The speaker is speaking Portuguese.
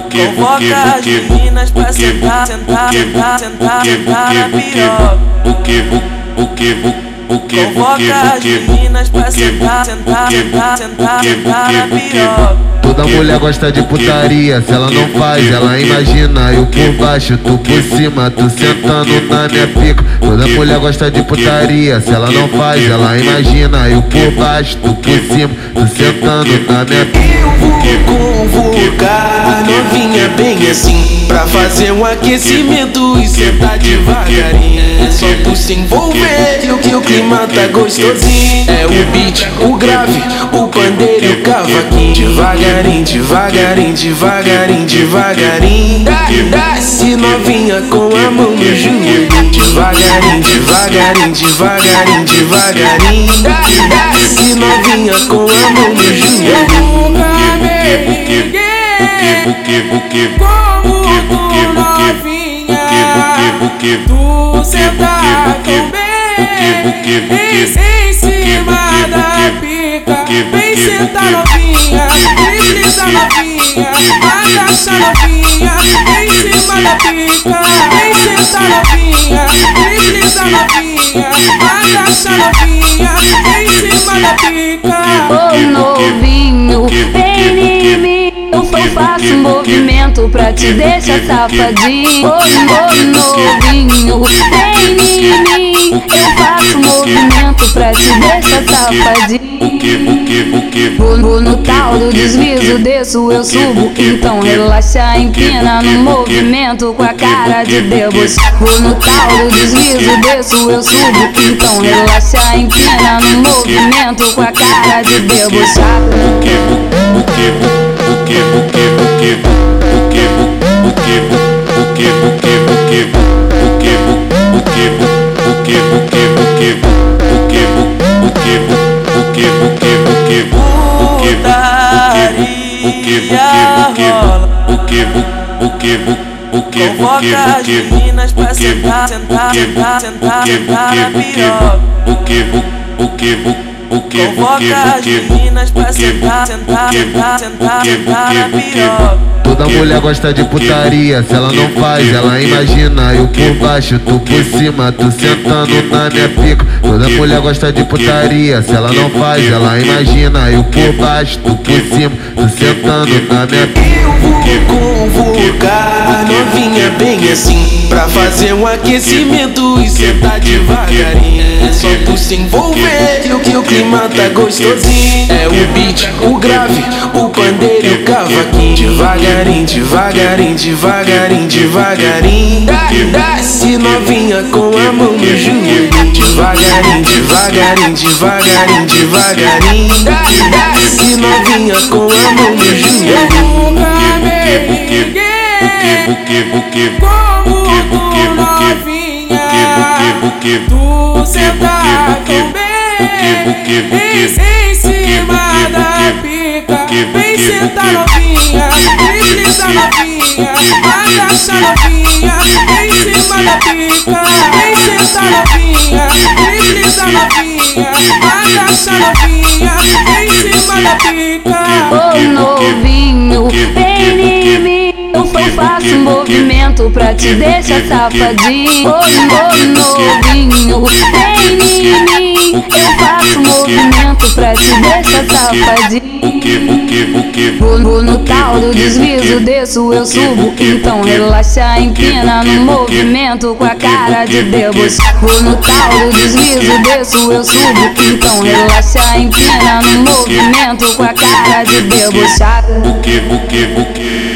Convoca as meninas pra sentar, sentar, meninas pra sentar, sentar, sentar, sentar, sentar na piroca. Toda mulher gosta de putaria, se ela não faz, ela imagina. Eu por baixo, tu por cima, tu sentando na minha pica. Toda mulher gosta de putaria, se ela não faz, ela imagina. Eu por baixo, tu por cima, tu sentando na minha pica. Eu vou convocar novinha bem assim Pra fazer um aquecimento e sentar devagarinho É só tu se envolver que o que o tá gostosinho É o beat, o grave, o pandeiro e o cavaquinho Devagarinho, devagarinho, devagarinho, devagarinho Desce novinha com a mão no joelho Devagarinho, devagarinho, devagarinho, devagarinho Desce novinha com a mão no joelho Tu sentar tão bem Em cima da pica Vem sentar novinha Desliza novinha Agacha novinha Em cima da pica Vem sentar novinha Desliza novinha Agacha novinha Em cima da pica Ô novinho, vem em mim. Eu faço um movimento pra te deixar safadinho. Ô novinho, vem em mim. Eu faço um movimento pra te deixar safadinho. Vou, no tal do deslizo, desço, eu subo. Então relaxa, empina no movimento com a cara de deboche. Vou no tal do deslizo, desço, eu subo. Então relaxa, empina no movimento com a cara de debochada. Convoca as meninas pra sentar, sentar, sentar, sentar, sentar na piroca. Convoca as meninas pra sentar, sentar, sentar, sentar, sentar na piroca. Toda mulher gosta de putaria, se ela não faz, ela imagina. Eu por baixo, tu por cima, tu sentando na minha pica. Toda mulher gosta de putaria, se ela não faz, ela imagina. Eu por baixo, tu por cima, tu sentando na minha pica. Eu vou convocar novinha bem assim Pra fazer um aquecimento e sentar devagarinho É só tu se envolver que tá gostosinho É o beat, o grave, o pandeiro e o cavaquinho Devagarinho, devagarinho, devagarinho, devagarinho Desce novinha com a mão no joelho Devagarinho, devagarinho, devagarinho, devagarinho Desce novinha com a mão no joelho Tu sentar tão bem Em cima da pica Vem sentar novinha Desliza novinha Agacha novinha Em cima da pica Vem sentar novinha Desliza novinha Agacha novinha Em cima da pica Ô novinho, vem. Eu faço um movimento pra te deixar safadinho. Novinho, vem em mim. Eu faço um movimento pra te deixar safadinho. Vou, no tal do deslizo, desço, eu subo. Então relaxa, empina no movimento com a cara de deboche. Vou no tal do deslizo, desço, eu subo. Então relaxa, empina no movimento com a cara de debochada. buque, buque, buque.